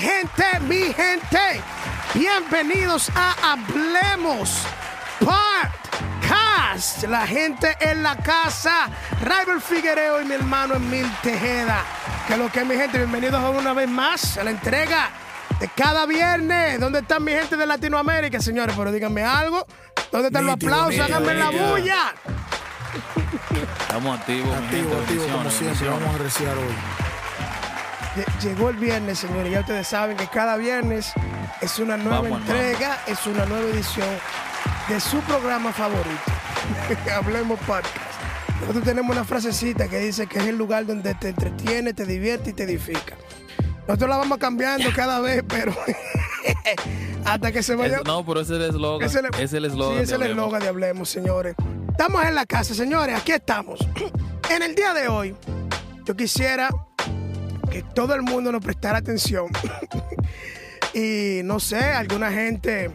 gente, mi gente. Bienvenidos a Hablemos Podcast. La gente en la casa. Rival Figuereo y mi hermano Emil Tejeda. Que lo que es mi gente, bienvenidos una vez más a la entrega de cada viernes. ¿Dónde están mi gente de Latinoamérica, señores? Pero díganme algo. ¿Dónde están los aplausos? Háganme la bulla. Estamos activos, activos, activos como siempre. Vamos a reciar hoy. Llegó el viernes, señores. Ya ustedes saben que cada viernes es una nueva entrega, es una nueva edición de su programa favorito. Hablemos podcast. Nosotros tenemos una frasecita que dice que es el lugar donde te entretiene, te divierte y te edifica. Nosotros la vamos cambiando cada vez, pero hasta que se vaya. no, pero ese es el eslogan. Es el eslogan. Sí, es el eslogan de Hablemos, señores. Estamos en la casa, señores. Aquí estamos. En el día de hoy, yo quisiera todo el mundo nos prestara atención. y no sé, alguna gente,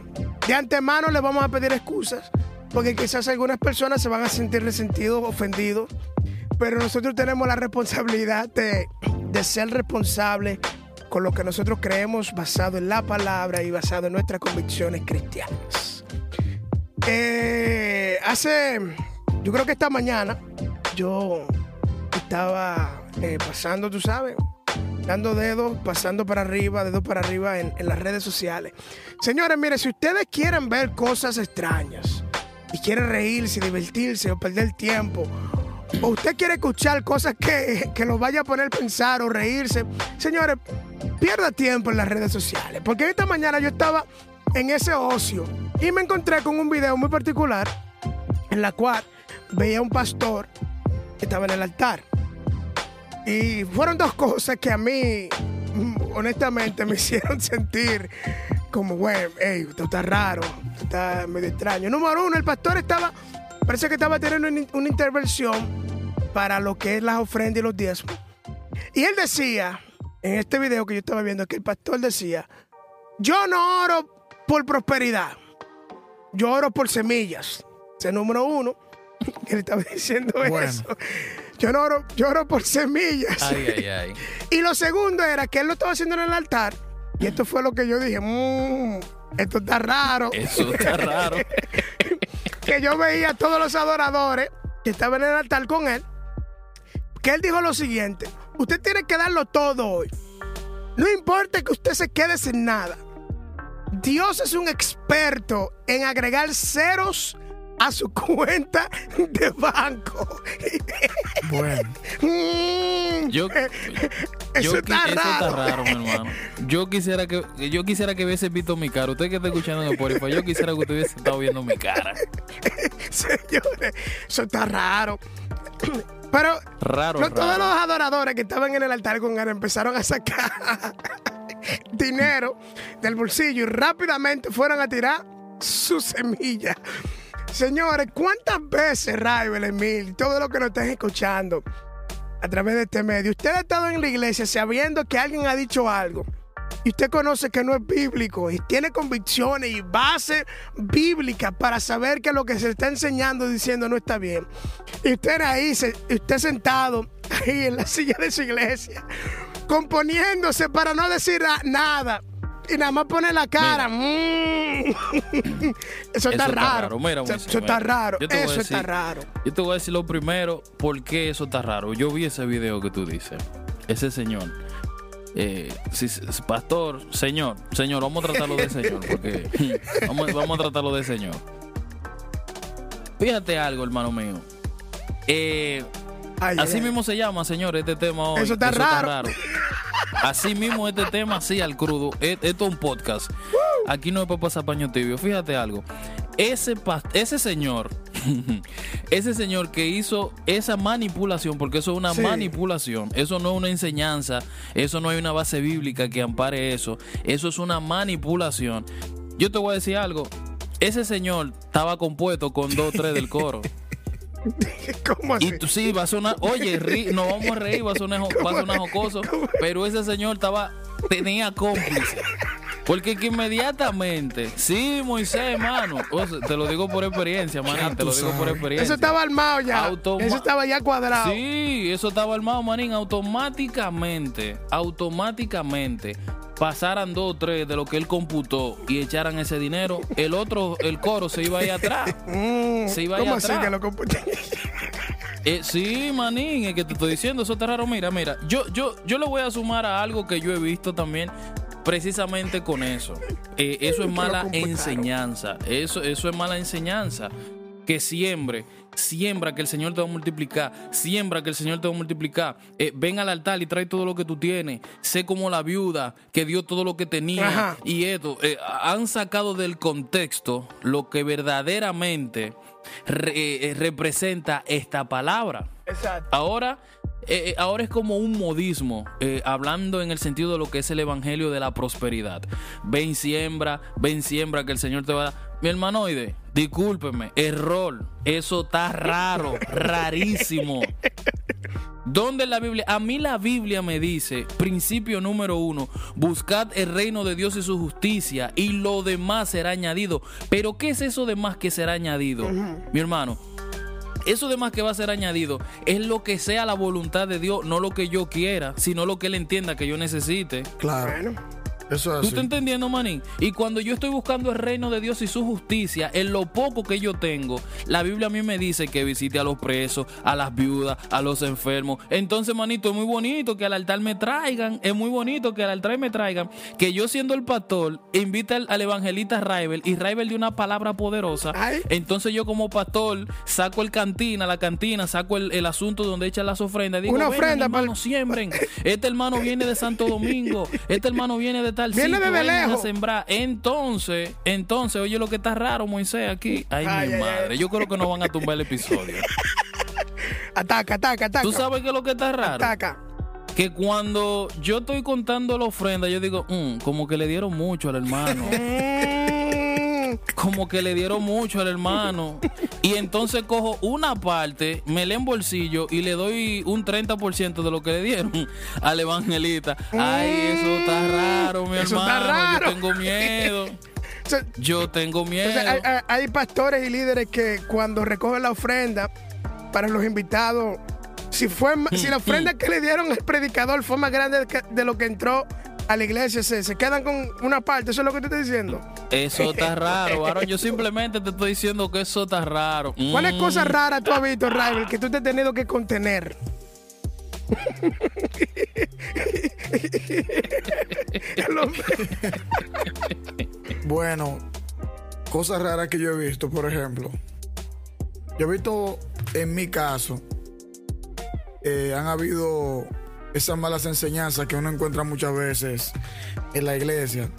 de antemano le vamos a pedir excusas, porque quizás algunas personas se van a sentir resentidos, ofendidos, pero nosotros tenemos la responsabilidad de, de ser responsables con lo que nosotros creemos basado en la palabra y basado en nuestras convicciones cristianas. Eh, hace, yo creo que esta mañana, yo estaba eh, pasando, tú sabes, dando dedos, pasando para arriba, dedos para arriba en, las redes sociales. Señores, mire, si ustedes quieren ver cosas extrañas y quieren reírse, divertirse o perder tiempo, o usted quiere escuchar cosas que, que los vaya a poner a pensar o reírse, señores, pierda tiempo en las redes sociales. Porque esta mañana yo estaba en ese ocio y me encontré con un video muy particular en la cual veía a un pastor que estaba en el altar. Y fueron dos cosas que a mí, honestamente, me hicieron sentir como, güey, hey, esto está raro, esto está medio extraño. Número uno, el pastor estaba, parece que estaba teniendo una intervención para lo que es las ofrendas y los diezmos. Y él decía, en este video que yo estaba viendo, que el pastor decía, yo no oro por prosperidad yo oro por semillas. Ese número uno, que le estaba diciendo eso. Yo oro, yo oro por semillas. Ay, ay, ay. Y lo segundo era que él lo estaba haciendo en el altar. Y esto fue lo que yo dije, mmm, esto está raro. Eso está raro. que yo veía a todos los adoradores que estaban en el altar con él. Que él dijo lo siguiente, usted tiene que darlo todo hoy. No importa que usted se quede sin nada. Dios es un experto en agregar ceros a su cuenta de banco. Bueno. Mm. yo, eso, está, raro. está raro, mi hermano. Yo quisiera que yo quisiera que hubiese visto mi cara. Usted que está escuchando en Spotify, yo quisiera que usted hubiese estado viendo mi cara. Señores, eso está raro. Pero raro, no, todos los adoradores que estaban en el altar con él empezaron a sacar dinero del bolsillo y rápidamente fueron a tirar su semilla. Señores, ¿cuántas veces, Raibel, Emil, todo lo que nos están escuchando a través de este medio, usted ha estado en la iglesia sabiendo que alguien ha dicho algo? y usted conoce que no es bíblico y tiene convicciones y base bíblica para saber que lo que se está enseñando diciendo no está bien. Y usted ahí, usted sentado ahí en la silla de su iglesia, componiéndose para no decir nada. Y nada más pone la cara. Mm. Eso, está, raro. eso, está raro. Eso está raro. Yo te voy a decir lo primero, ¿por qué eso está raro? Yo vi ese video que tú dices. Ese señor. Eh, pastor, señor, señor, vamos a tratarlo de señor, porque vamos, vamos a tratarlo de señor. Fíjate algo, hermano mío. Eh, así mismo se llama, señor, este tema hoy. Eso está, raro. Así mismo este tema, así al crudo. E, esto es un podcast. Aquí no es para pasar paño tibio. Fíjate algo. Ese, ese señor, ese señor que hizo esa manipulación, porque eso es una manipulación, eso no es una enseñanza, eso no hay una base bíblica que ampare eso, eso es una manipulación. Yo te voy a decir algo, ese señor estaba compuesto con dos, tres del coro. ¿Cómo así? Y tú sí, va a sonar, oye, nos vamos a reír, va a sonar, va a sonar jocoso, pero ese señor estaba, tenía cómplice. Porque que inmediatamente, sí, Moisés, hermano, te lo digo por experiencia, manín, te lo digo por experiencia. Eso estaba armado ya. eso estaba ya cuadrado. Sí, eso estaba armado, manín, automáticamente, automáticamente pasaran dos o tres de lo que él computó y echaran ese dinero, el otro, el coro se iba ahí atrás. Mm, Se iba ¿Cómo ahí así atrás. que lo computé? Eh, sí, manín, es que te estoy diciendo, eso está raro. Mira, mira, yo, yo, yo le voy a sumar a algo que yo he visto también precisamente con eso. Eh, eso es mala enseñanza. Eso, eso es mala enseñanza. Que siembre, siembra que el Señor te va a multiplicar, siembra que el Señor te va a multiplicar. Eh, ven al altar y trae todo lo que tú tienes. Sé como la viuda que dio todo lo que tenía. Ajá. Y esto, eh, han sacado del contexto lo que verdaderamente re- representa esta palabra. Exacto. Ahora, eh, eh, ahora es como un modismo, eh, hablando en el sentido de lo que es el evangelio de la prosperidad. Ven siembra, ven siembra que el Señor te va a dar. Mi hermanoide, discúlpeme, error. Eso está raro, rarísimo. ¿Dónde la Biblia? A mí la Biblia me dice, principio número uno, buscad el reino de Dios y su justicia y lo demás será añadido. Pero ¿qué es eso demás que será añadido? Mi hermano, eso demás que va a ser añadido es lo que sea la voluntad de Dios, no lo que yo quiera, sino lo que Él entienda que yo necesite. Claro. Bueno, Eso es ¿Tú estás entendiendo, manín? Y cuando yo estoy buscando el reino de Dios y su justicia, en lo poco que yo tengo, la Biblia a mí me dice que visite a los presos, a las viudas, a los enfermos. Entonces, manito, es muy bonito que al altar me traigan, es muy bonito que al altar me traigan, que yo siendo el pastor, invita al, al evangelista Raibel y Raibel de una palabra poderosa. Ay. Entonces yo como pastor saco el cantina, la cantina, saco el, el asunto donde echan las ofrendas. Digo, Una "Vengan, ofrenda hermano, pa'l- siembren. Este hermano viene de Santo Domingo, este hermano viene de tal Viene sitio, desde vengan a lejos. sembrar. Entonces, entonces, oye lo que está raro, Moisés, aquí. Ay, Ay, mi ay, madre. ay. Yo creo que no van a tumbar el episodio. ataca, ataca, ataca. ¿Tú sabes qué es lo que está raro? Ataca. Que cuando yo estoy contando la ofrenda, yo digo, "Mm, como que le dieron mucho al hermano. Mm, como que le dieron mucho al hermano. Y entonces cojo una parte, me le en bolsillo y le doy un 30% de lo que le dieron al evangelista. Ay, eso está raro, mi Eso está hermano. raro. Yo tengo miedo. Yo tengo miedo. Entonces, hay, hay- pastores y líderes que cuando recogen la ofrenda para los invitados, si fue si la ofrenda que le dieron al predicador fue más grande de lo que entró a la iglesia, se, se quedan con una parte. ¿Eso es lo que te estoy diciendo? Eso está raro, varón. Yo simplemente te estoy diciendo que eso está raro. ¿Cuáles Mm. cosas raras tú has visto, Rival, que tú te has tenido que contener? Bueno, cosas raras que yo he visto, por ejemplo. Yo he visto, en mi caso, eh, han habido esas malas enseñanzas que uno encuentra muchas veces en la iglesia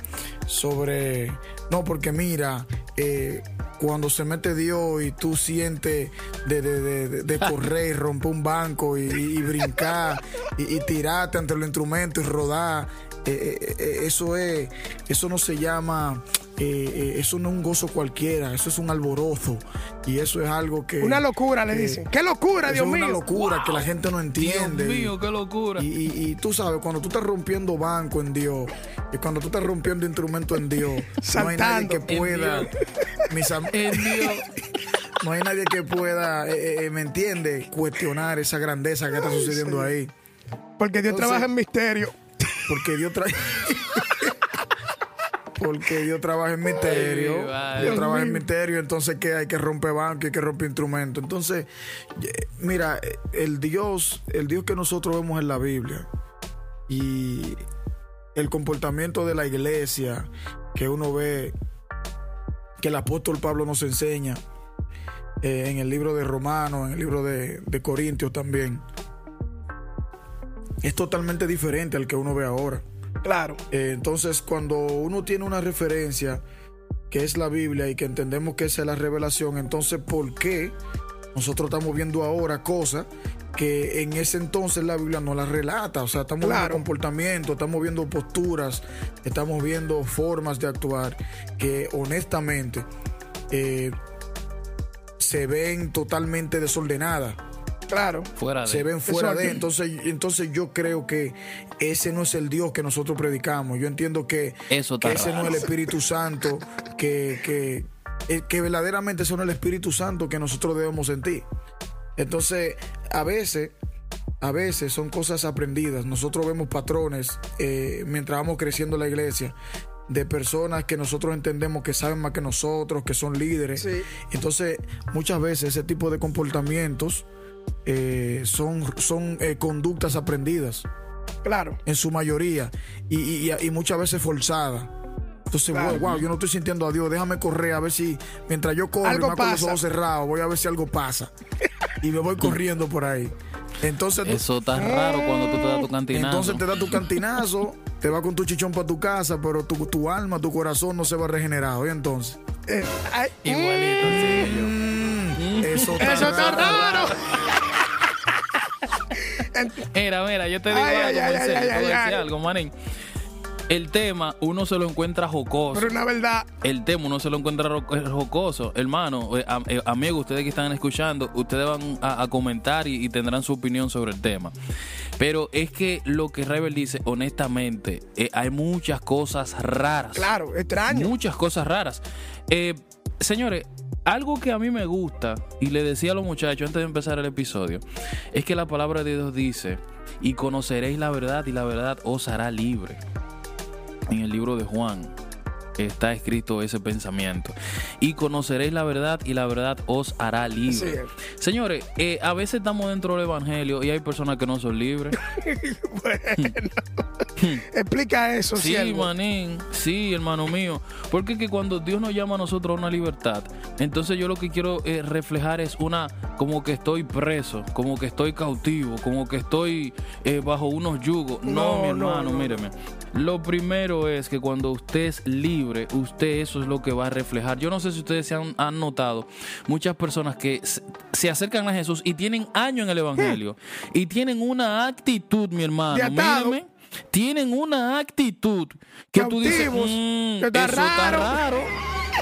sobre, no, porque mira, eh, cuando se mete Dios y tú sientes de, de- de- correr romper un banco y, brincar y, tirarte ante los instrumentos y rodar, eh, eh, eso es, eso no se llama, eh, eh, eso no es un gozo cualquiera, eso es un alborozo y eso es algo que... Una locura, le dicen. ¡Qué locura, Dios es mío! una locura que la gente no Dios entiende. mío, qué locura. Y, y- y tú sabes, cuando tú estás rompiendo banco en Dios y cuando tú estás rompiendo instrumento en Dios, no hay nadie que En pueda, Dios. mis En Dios. no hay nadie que pueda, eh, eh, ¿me entiende? Cuestionar esa grandeza que está sucediendo ahí. Porque Dios Entonces- trabaja en misterio. Porque Dios trae. Porque Dios trabaja en misterio. Ay. Dios trabaja en misterio. Entonces, que hay que romper banco, hay que romper instrumentos. Entonces, mira, el Dios, el Dios que nosotros vemos en la Biblia y el comportamiento de la iglesia que uno ve, que el apóstol Pablo nos enseña eh, en el libro de Romanos, en el libro de, de Corintios también, es totalmente diferente al que uno ve ahora. Claro. Eh, entonces, cuando uno tiene una referencia que es la Biblia y que entendemos que esa es la revelación, entonces, ¿por qué nosotros estamos viendo ahora cosas que en ese entonces la Biblia no las relata? O sea, estamos Claro. viendo comportamiento, estamos viendo posturas, estamos viendo formas de actuar que honestamente eh, se ven totalmente desordenadas Claro. Fuera de. se ven fuera Eso de. Entonces, entonces yo creo que ese no es el Dios que nosotros predicamos. Yo entiendo que, Eso está que ese no es el Espíritu Santo, que, que, eh, que verdaderamente no es el Espíritu Santo que nosotros debemos sentir. Entonces, a veces, a veces son cosas aprendidas. Nosotros vemos patrones eh, mientras vamos creciendo en la iglesia de personas que nosotros entendemos que saben más que nosotros, que son líderes. Sí. Entonces, muchas veces ese tipo de comportamientos eh, son, son eh, conductas aprendidas, Claro. en su mayoría, y, y- muchas veces forzadas. Entonces, Claro. wow, wow, yo no estoy sintiendo a Dios, déjame correr a ver si, mientras yo corro y Algo más con los pasa. ojos cerrados, voy a ver si algo pasa. y me voy corriendo por ahí. Entonces, Eso está raro cuando tú te das tu cantinazo. entonces te da tu cantinazo, te va con tu chichón para tu casa, pero tu, tu alma, tu corazón no se va regenerado. ¿Y entonces? Eh, ay, Igualito, sí, yo. Mm, eso está, Eso está raro. Mira, mira, yo te digo Ay, algo, ay, ay, te algo, manín. El tema, uno se lo encuentra jocoso. Pero una verdad. El tema uno se lo encuentra eh, jocoso. Hermano, eh, am- eh, amigos, ustedes que están escuchando, ustedes van a, a comentar y, y tendrán su opinión sobre el tema. Pero es que lo que Rebel dice, honestamente, eh, hay muchas cosas raras. Claro, extraño. Muchas cosas raras. Eh, señores, algo que a mí me gusta, y le decía a los muchachos antes de empezar el episodio, es que la palabra de Dios dice, y conoceréis la verdad, y la verdad os hará libre. En el libro de Juan está escrito ese pensamiento. Y conoceréis la verdad, y la verdad os hará libre. Señores, eh, a veces estamos dentro del Evangelio y hay personas que no son libres. Bueno. Explica eso, Sí, siervo. manín, sí, hermano mío. Porque es que cuando Dios nos llama a nosotros a una libertad, entonces yo lo que quiero eh, reflejar es una, como que estoy preso, como que estoy cautivo, como que estoy eh, bajo unos yugos. No, No, mi no, hermano, no. míreme. Lo primero es que cuando usted es libre, usted eso es lo que va a reflejar. Yo no sé si ustedes se han, han notado, muchas personas que se, se acercan a Jesús y tienen años en el Evangelio y tienen una actitud, mi hermano, míreme, tienen una actitud que tú dices, Cautivos. "Mm, Que está eso está raro".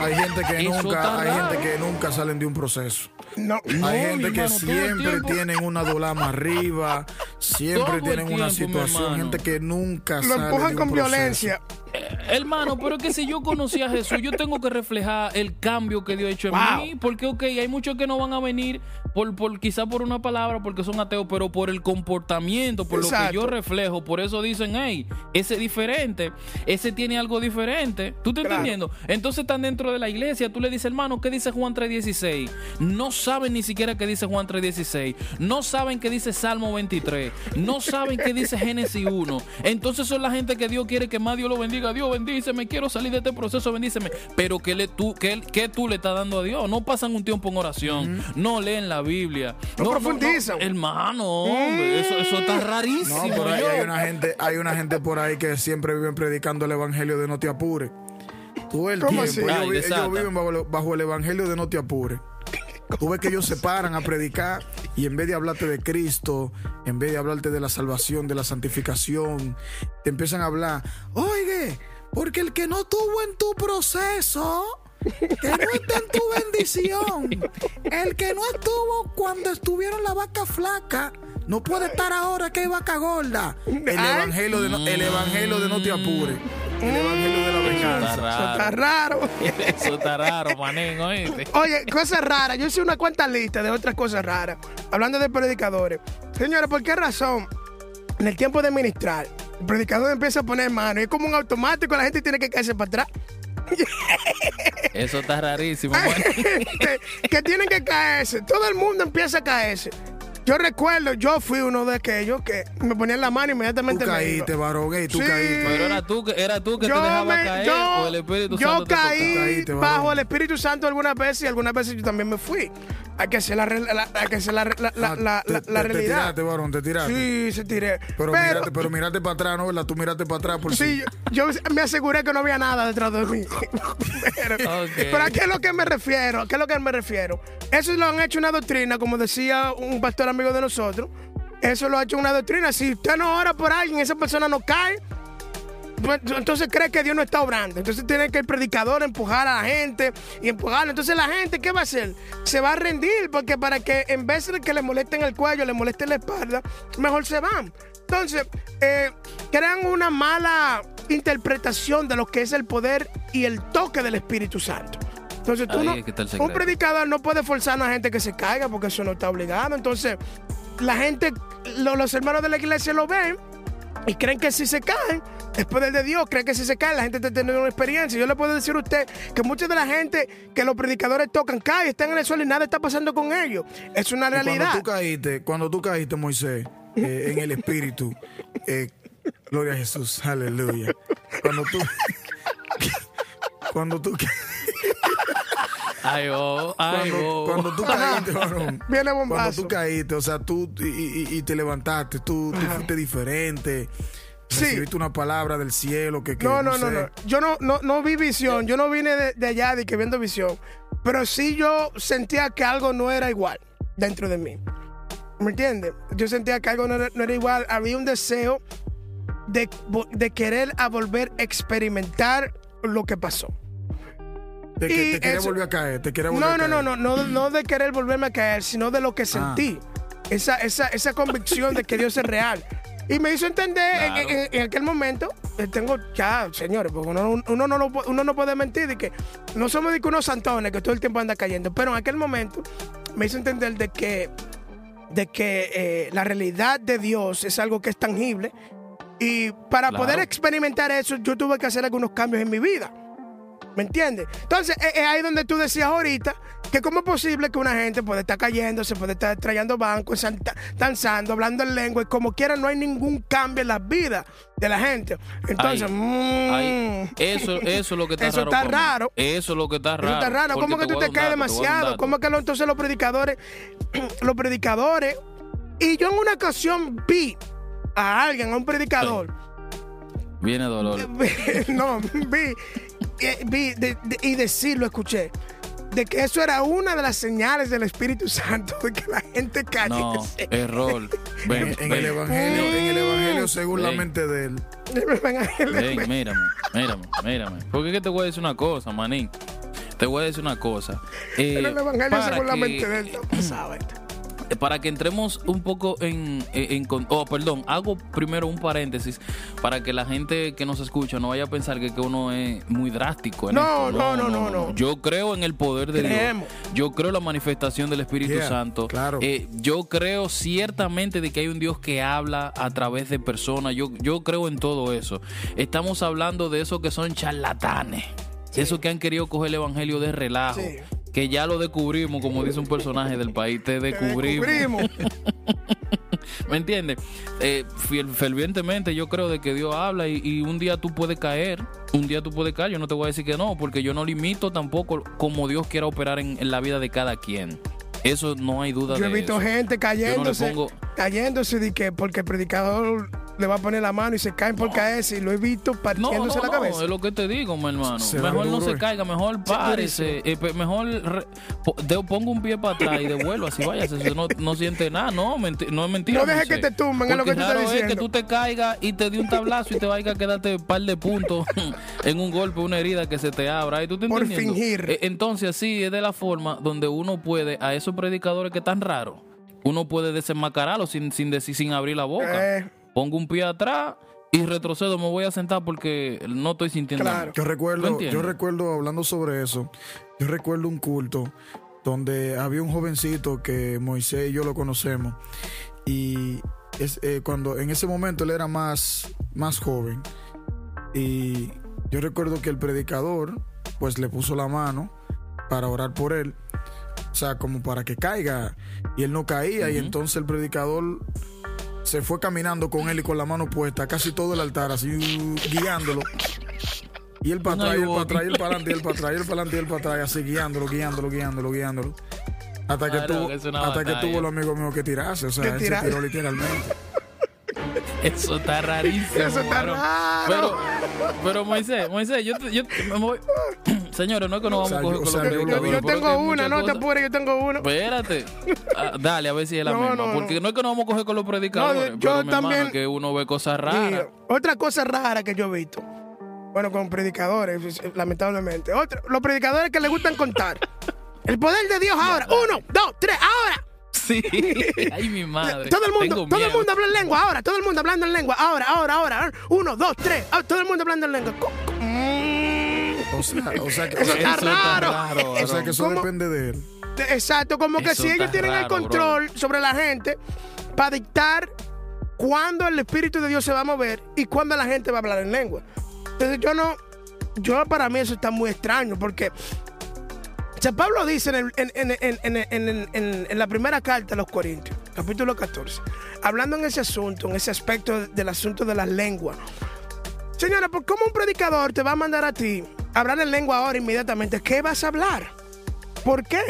Hay gente que Eso nunca, hay gente que nunca salen de un proceso. No. No, hay gente que hermano, siempre tienen una dolama arriba, siempre Todo tienen una tiempo, situación, gente que nunca Lo sale empujan de un con proceso. violencia. Eh, Hermano, pero es que si yo conocí a Jesús, yo tengo que reflejar el cambio que Dios ha hecho en Wow. mí. Porque, ok, hay muchos que no van a venir por, por quizá por una palabra, porque son ateos, pero por el comportamiento, por lo que yo reflejo. Por eso dicen, hey, ese es diferente, ese tiene algo diferente. ¿Tú estás Claro. entendiendo? Entonces están dentro de la iglesia, tú le dices, hermano, ¿qué dice Juan 3.16? No saben ni siquiera qué dice Juan 3.16. No saben qué dice Salmo 23. No saben qué dice Génesis 1. Entonces son la gente que Dios quiere que más Dios lo bendiga. Dios bendíceme, quiero salir de este proceso, bendíceme. Pero ¿qué, le, tú, qué, qué tú le estás dando a Dios? No pasan un tiempo en oración. No leen la Biblia. No profundizan. Hermano, hombre, eso, eso está rarísimo. No, hay, yo. hay una gente, hay una gente por ahí que siempre viven predicando el evangelio de no te apures. Todo el ¿Cómo tiempo. así? Ellos, viven bajo, bajo el evangelio de no te apures. Tú ves que ellos se paran a predicar y en vez de hablarte de Cristo, en vez de hablarte de la salvación, de la santificación, te empiezan a hablar, oye, porque el que no tuvo en tu proceso, que no está en tu bendición, el que no estuvo cuando estuvieron la vaca flaca, no puede estar ahora que hay vaca gorda. El evangelio de no, el evangelio de no te apures. El evangelio de la venganza. Está Eso está raro. Eso está raro, manín, oíste. Oye, cosas raras. Yo hice una cuanta lista de otras cosas raras. Hablando de predicadores. Señores, ¿por qué razón? En el tiempo de ministrar, el predicador empieza a poner mano. y Es como un automático, la gente tiene que caerse para atrás. Eso está rarísimo. Gente que tienen que caerse. Todo el mundo empieza a caerse. Yo recuerdo, yo fui uno de aquellos que me ponían la mano y Tú inmediatamente me iba. caíste, varón, ey, tú Sí. caíste. Pero era tú, que- era tú que te yo dejaba me- caer yo- o el Espíritu yo Santo te tocaba? caí Caíste, bajo el Espíritu Santo algunas veces y algunas veces yo también me fui. Hay que hacer la, la- hay que hacer la, re- la, la, Ah, la- te- la- te- la te realidad. tiraste, varón, te tiraste. Sí, se tiré. Pero, Pero, mirate, pero mirate para atrás, ¿no? ¿verdad? Tú miraste para atrás por sí, yo, yo me aseguré que no había nada detrás de mí. pero, pero a qué es lo que me refiero, ¿a qué es lo que me refiero? Eso lo han hecho una doctrina, como decía un pastor amigo de nosotros. Eso lo ha hecho una doctrina. Si usted no ora por alguien, esa persona no cae. pues, entonces cree que Dios no está obrando. Entonces tiene que el predicador empujar a la gente y empujarlo. Entonces la gente, ¿qué va a hacer? Se va a rendir porque para que en vez de que le molesten el cuello, le molesten la espalda, mejor se van. Entonces, eh, crean una mala interpretación de lo que es el poder y el toque del Espíritu Santo. Entonces, tú Ahí no, un predicador no puede forzar a la gente que se caiga porque eso no está obligado. Entonces, la gente lo- los hermanos de la iglesia lo ven y creen que si se caen, es poder de Dios, creen que si se caen, la gente está teniendo una experiencia. Yo le puedo decir a usted que mucha de la gente que los predicadores tocan cae, están en el suelo y nada está pasando con ellos. Es una Y Cuando realidad. tú caíste, cuando tú caíste, Moisés, eh, en el espíritu, eh, gloria a Jesús, aleluya. Cuando tú, cuando tú, Ay, oh, ay, cuando, oh. cuando tú caíste, varón, Viene cuando bombazo. tú caíste, o sea, tú y, y- y te levantaste, tú, tú fuiste diferente, Sí. recibiste una palabra del cielo que, que No, no, no, sé. no. Yo no, no, no vi visión. Yo no vine de, de allá de que viendo visión. Pero sí yo sentía que algo no era igual dentro de mí. ¿Me entiendes? Yo sentía que algo no era, no era igual. Había un deseo de, de querer a volver a experimentar lo que pasó. Que- Y te quería eso- volver a caer, te quería volver No, a no, caer. no, no, no, no de querer volverme a caer, sino de lo que sentí. Esa, esa, esa convicción de que Dios es real. Y me hizo entender en- Claro. en, en aquel momento, eh, tengo ya, señores, porque uno, uno no, uno no puede mentir de que no somos de que unos santones que todo el tiempo anda cayendo, pero en aquel momento me hizo entender de que, de que eh, la realidad de Dios es algo que es tangible y para Claro. poder experimentar eso yo tuve que hacer algunos cambios en mi vida. ¿Me entiendes? Entonces, es es ahí donde tú decías ahorita que cómo es posible que una gente puede estar cayendo, se puede estar trayendo bancos, danzando, hablando en lengua y como quiera no hay ningún cambio en la vida de la gente. Entonces, Ay, mm, Ay, eso, eso es lo que está Eso raro. está raro. Eso es lo que está raro. eso está raro. ¿Cómo que tú te caes demasiado? ¿Cómo que lo- entonces los predicadores, los predicadores, y yo en una ocasión vi a alguien, a un predicador, Viene dolor. no, vi, eh, vi de- de- y decirlo, escuché, de que eso era una de las señales del Espíritu Santo, de que la gente cayese. No, error. Ven, En, ven, el evangelio, en el evangelio según la Ven. mente de él. Ven, mírame, mírame, mírame. Porque es que te voy a decir una cosa, manín. Te voy a decir una cosa. Eh, En el Evangelio para según la que- mente de él. Eh, para que entremos un poco en, en, en con- oh, perdón, hago primero un paréntesis para que la gente que nos escucha no vaya a pensar que, que uno es muy drástico. en No, esto. no, no, no, no. Yo creo en el poder de Creemos. Dios. Yo creo en la manifestación del Espíritu Yeah, Santo. claro. Eh, yo creo ciertamente de que hay un Dios que habla a través de personas. Yo, yo creo en todo eso. Estamos hablando de esos que son charlatanes. Esos que han querido coger el evangelio de relajo. Sí. Que ya lo descubrimos, como dice un personaje del país. Te descubrimos. Descubrimos. ¿Me entiendes? Eh, fervientemente yo creo de que Dios habla y, y un día tú puedes caer, un día tú puedes caer, yo no te voy a decir que no, porque yo no limito tampoco como Dios quiera operar en, en la vida de cada quien. Eso no hay duda Yo he de visto eso. gente cayéndose, pongo- cayéndose de que porque el predicador le va a poner la mano y se caen por caerse y lo he visto partiéndose no, la no, cabeza. es lo que te digo, mi hermano. Se mejor no se eh. caiga, mejor párese, eh, mejor re- po- de- ponga un pie para atrás y devuelva, así vaya, no, no siente nada, no, no es mentira. No deje Moisés. que te tumben, es lo que tú estás raro es que diciendo. tú te caigas y te dé un tablazo y te vaya a quedarte un par de puntos en un golpe, una herida que se te abra. ¿Y tú te Por entendiendo? fingir. Eh, Entonces, así es de la forma donde uno puede, a esos predicadores que están raros, uno puede desenmascararlos sin, sin, decir, sin abrir la boca. Eh. Pongo un pie atrás y retrocedo, me voy a sentar porque no estoy sintiendo Claro. nada. Yo ¿Tú recuerdo, yo recuerdo hablando sobre eso, yo recuerdo un culto donde había un jovencito que Moisés y yo lo conocemos y es, eh, cuando en ese momento él era más, más joven y yo recuerdo que el predicador pues le puso la mano para orar por él, o sea, como para que caiga y él no caía y entonces el predicador se fue caminando con él y con la mano puesta, casi todo el altar, así guiándolo. Y él para atrás, y él para atrás, y él para adelante, y él para atrás, y él para adelante, y él para atrás, así guiándolo, guiándolo, guiándolo, guiándolo. Hasta que, Claro, tuvo, que hasta que batalla. tuvo el amigo mío que tirarse, o sea, Que él se tiró literalmente. Eso está rarísimo. Eso está raro. Pero, pero Moisés, Moisés, yo, te- yo me voy. Señores, no es que nos vamos O sea, a coger con o sea, los yo- Yo, tengo una, no te apures, yo tengo una. Espérate. Ah, dale, a ver si es la No, misma. no, porque no. no es que nos vamos a coger con los predicadores. No, yo pero mi hermano, también- es que uno ve cosas Y raras. otra cosa rara que yo he visto, bueno, con predicadores, pues, lamentablemente. Otra, los predicadores que les gustan contar. El poder de Dios ahora. Uno, dos, tres, ahora. Sí. Ay, mi madre. Todo el mundo, todo el mundo habla en lengua ahora, todo el mundo hablando en lengua ahora, ahora, ahora. Uno, dos, tres, ah, todo el mundo hablando en lengua. Mm. O sea, o sea que, Eso o sea, está raro. raro, o sea que eso ¿Cómo? depende de él. Exacto, como que Eso si ellos tienen el control sobre la gente para dictar cuándo el Espíritu de Dios se va a mover y cuándo la gente va a hablar en lengua. Entonces yo no, yo para mí eso está muy extraño porque o sea, Pablo dice en, el- en- en- en- en- en- en- en la primera carta a los Corintios, capítulo 14, hablando en ese asunto, en ese aspecto del asunto de las lenguas. Señora, ¿por cómo un predicador te va a mandar a ti a hablar en lengua ahora inmediatamente? ¿Qué vas a hablar? ¿Por qué?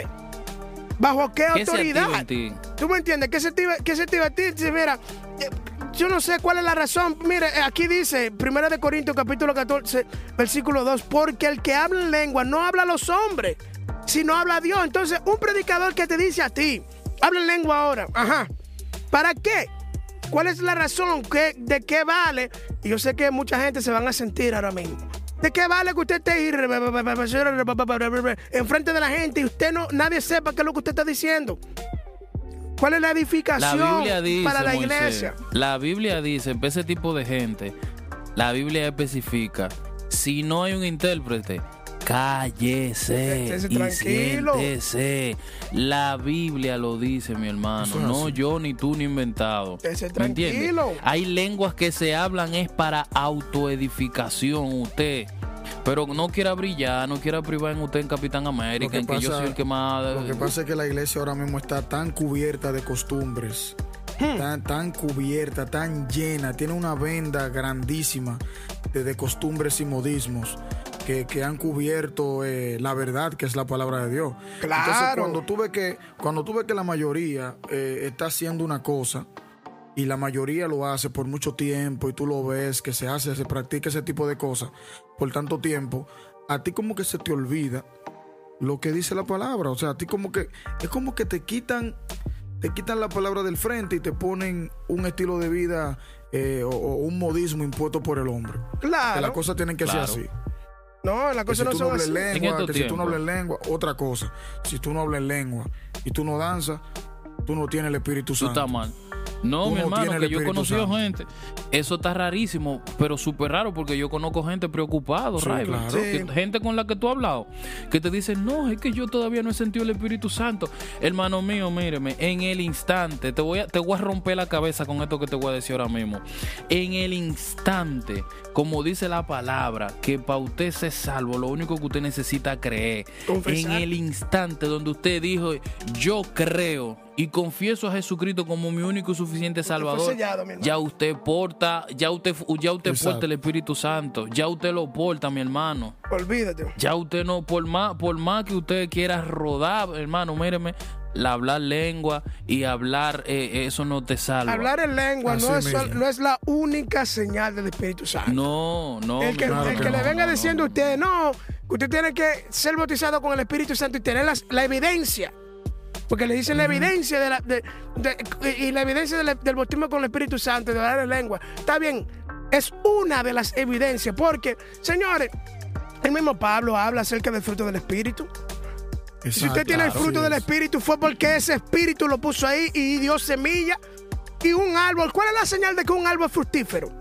¿Bajo qué ¿Qué se activa autoridad? ¿Tú me entiendes? ¿Qué se activa, qué se activa a ti? Mira, eh, yo no sé cuál es la razón. Mire, eh, aquí dice, 1 de Corintios capítulo 14, versículo 2, porque el que habla en lengua no habla a los hombres, sino habla a Dios. Entonces, un predicador que te dice a ti, habla en lengua ahora, ajá, ¿para qué? ¿Cuál es la razón? ¿Qué- ¿De qué vale? Y yo sé que mucha gente se van a sentir ahora mismo. ¿De qué vale que usted esté enfrente de la gente y usted no, nadie sepa qué es lo que usted está diciendo? ¿Cuál es la La edificación Biblia dice, para la Moisés, iglesia? la Biblia dice, para ese tipo de gente, la Biblia especifica, si no hay un intérprete, cállese Estése y tranquilo. siéntese. La Biblia lo dice, mi hermano, es no así. yo ni tú ni inventado. ¿Me entiende? tranquilo. Hay lenguas que se hablan es para autoedificación, usted. Pero no quiera brillar, no quiera privar en usted en Capitán América, que en que yo soy el que más... Lo que pasa es que la iglesia ahora mismo está tan cubierta de costumbres, Hmm. tan, tan cubierta, tan llena, tiene una venda grandísima de, de costumbres y modismos que, que han cubierto eh, la verdad, que es la palabra de Dios. Entonces, Claro. cuando tú ves que, cuando tú ves que la mayoría eh, está haciendo una cosa y la mayoría lo hace por mucho tiempo y tú lo ves que se hace, se practica ese tipo de cosas por tanto tiempo, a ti como que se te olvida lo que dice la palabra. O sea, a ti como que es como que te quitan, te quitan la palabra del frente y te ponen un estilo de vida eh, o, o un modismo impuesto por el hombre. Que Claro. las cosas tienen que Claro. ser así. No, las cosas si no tú no son así. En lengua, si tú no hablas lengua, otra cosa. Si tú no hablas lengua y tú no danzas, tú no tienes el Espíritu Tú Santo. estás mal. No, mi no hermano, que yo he conocido Santo. gente. Eso está rarísimo, pero súper raro porque yo conozco gente preocupada, Sí, Raiber. claro. Que- Sí. Gente con la que tú has hablado, que te dicen, no, es que yo todavía no he sentido el Espíritu Santo. Hermano mío, míreme, en el instante, te voy a, te voy a romper la cabeza con esto que te voy a decir ahora mismo. En el instante, como dice la palabra, que para usted ser salvo, lo único que usted necesita creer. Confesar. En el instante donde usted dijo, yo creo y confieso a Jesucristo como mi único y suficiente Salvador, sellado, ya usted porta, ya usted, ya usted Exacto. porta el Espíritu Santo, ya usted lo porta, mi hermano. Olvídate. Ya usted no, por más, por más que usted quiera rodar, hermano, míreme, la hablar lengua y hablar, eh, eso no te salva. Hablar en lengua no es, mismo. no es la única señal del Espíritu Santo. No, no. el que, el que que le venga no, diciendo a no. usted, no, usted tiene que ser bautizado con el Espíritu Santo y tener la, evidencia. Porque le dicen la evidencia de la, de- de- y la evidencia del, del bautismo con el Espíritu Santo, de hablar en lengua. Está bien, es una de las evidencias. Porque, señores, el mismo Pablo habla acerca del fruto del Espíritu. Si usted Exacto, tiene el fruto del es. Espíritu fue porque ese Espíritu lo puso ahí y dio semilla. Y un árbol, ¿cuál es la señal de que un árbol es fructífero?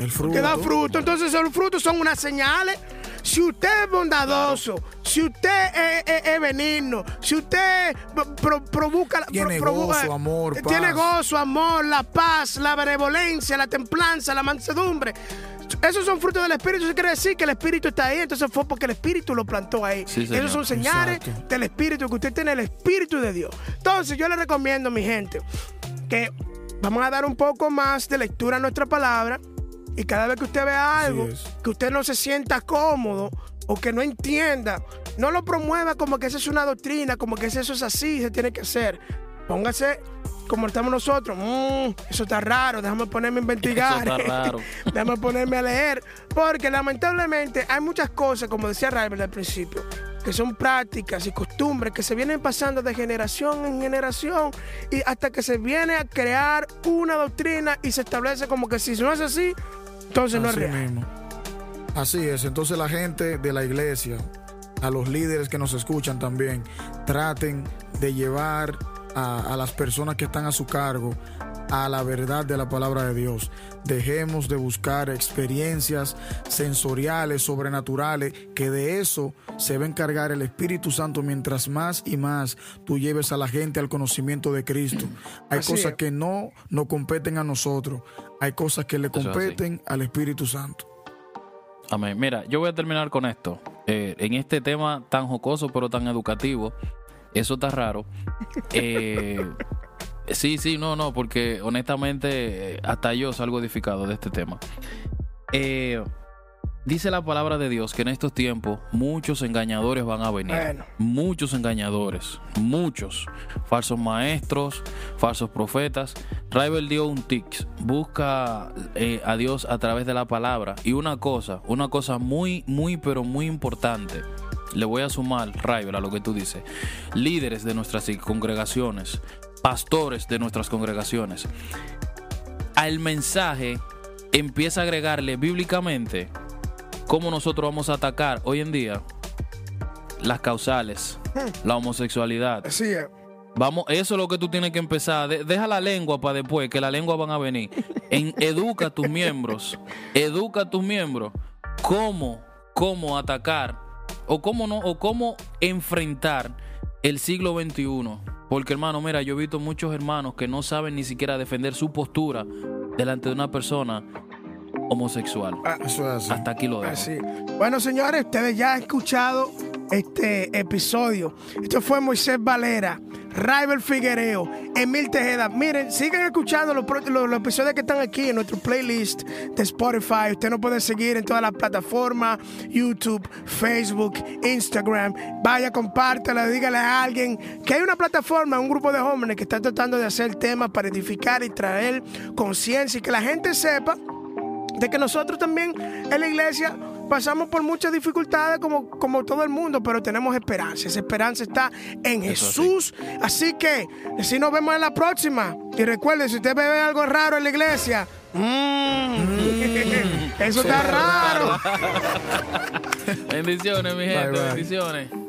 El fruto. que da fruto. Entonces, los frutos son unas señales. Si usted es bondadoso, si usted es, es- es benigno, si usted pro- provoca, pro- Tiene provoca- gozo, amor, tiene paz. gozo, amor, la paz, la benevolencia, la templanza, la mansedumbre. Esos son frutos del Espíritu. Eso quiere decir que el Espíritu está ahí. Entonces fue porque el Espíritu lo plantó ahí. Sí. Esos son señales Exacto. del Espíritu, que usted tiene el Espíritu de Dios. Entonces yo le recomiendo, mi gente, que vamos a dar un poco más de lectura a nuestra palabra y cada vez que usted vea Así algo que usted no se sienta cómodo o que no entienda, no lo promueva como que esa es una doctrina, como que eso es así, se tiene que hacer. Póngase como estamos nosotros. "Mm, eso está raro, déjame ponerme a investigar. Eso está raro. déjame ponerme a leer. Porque lamentablemente hay muchas cosas, como decía Raibel al principio, que son prácticas y costumbres que se vienen pasando de generación en generación y hasta que se viene a crear una doctrina y se establece como que si no es así, entonces no es Así real. mismo. Así es. Entonces la gente de la iglesia, a los líderes que nos escuchan también, traten de llevar a, a las personas que están a su cargo a la verdad de la palabra de Dios. Dejemos de buscar experiencias sensoriales, sobrenaturales, que de eso se va a encargar el Espíritu Santo mientras más y más tú lleves a la gente al conocimiento de Cristo. Hay Así cosas es. que no nos competen a nosotros, hay cosas que le competen al Espíritu Santo. Amén. Mira, yo voy a terminar con esto. Eh, en este tema tan jocoso pero tan educativo, eso está raro. Eh, sí, sí, no, no, porque honestamente eh, hasta yo salgo edificado de este tema. Eh, dice la palabra de Dios que en estos tiempos muchos engañadores van a venir. Bueno. Muchos engañadores, muchos. Falsos maestros, falsos profetas. Rival dio un tics. Busca eh, a Dios a través de la palabra. Y una cosa, una cosa muy, muy, pero muy importante. Le voy a sumar, Rival, a lo que tú dices. Líderes de nuestras congregaciones, pastores de nuestras congregaciones. Al mensaje empieza a agregarle bíblicamente cómo nosotros vamos a atacar hoy en día las causales, la homosexualidad. Así es. Vamos, eso es lo que tú tienes que empezar. De- deja la lengua para después, que la lengua van a venir. En, educa a tus miembros, educa a tus miembros cómo, cómo atacar o cómo no, o cómo enfrentar el siglo XXI. Porque hermano, mira, yo he visto muchos hermanos que no saben ni siquiera defender su postura delante de una persona homosexual. Eso es así. Hasta aquí lo dejo. Así. Bueno, señores, ustedes ya han escuchado este episodio. Esto fue Moisés Valera, Rival Figuereo, Emil Tejeda. Miren, sigan escuchando los- los episodios que están aquí en nuestro playlist de Spotify. Usted nos puede seguir en todas las plataformas, YouTube, Facebook, Instagram. Vaya, compártela, dígale a alguien que hay una plataforma, un grupo de jóvenes que está tratando de hacer temas para edificar y traer conciencia y que la gente sepa de que nosotros también en la iglesia pasamos por muchas dificultades como, como todo el mundo, pero tenemos esperanza. Esa esperanza está en Eso Jesús. Así que, si nos vemos en la próxima. Y recuerden, si usted ve algo raro en la iglesia, mm, eso está raro. Bendiciones, mi gente, Bye, bye. bendiciones.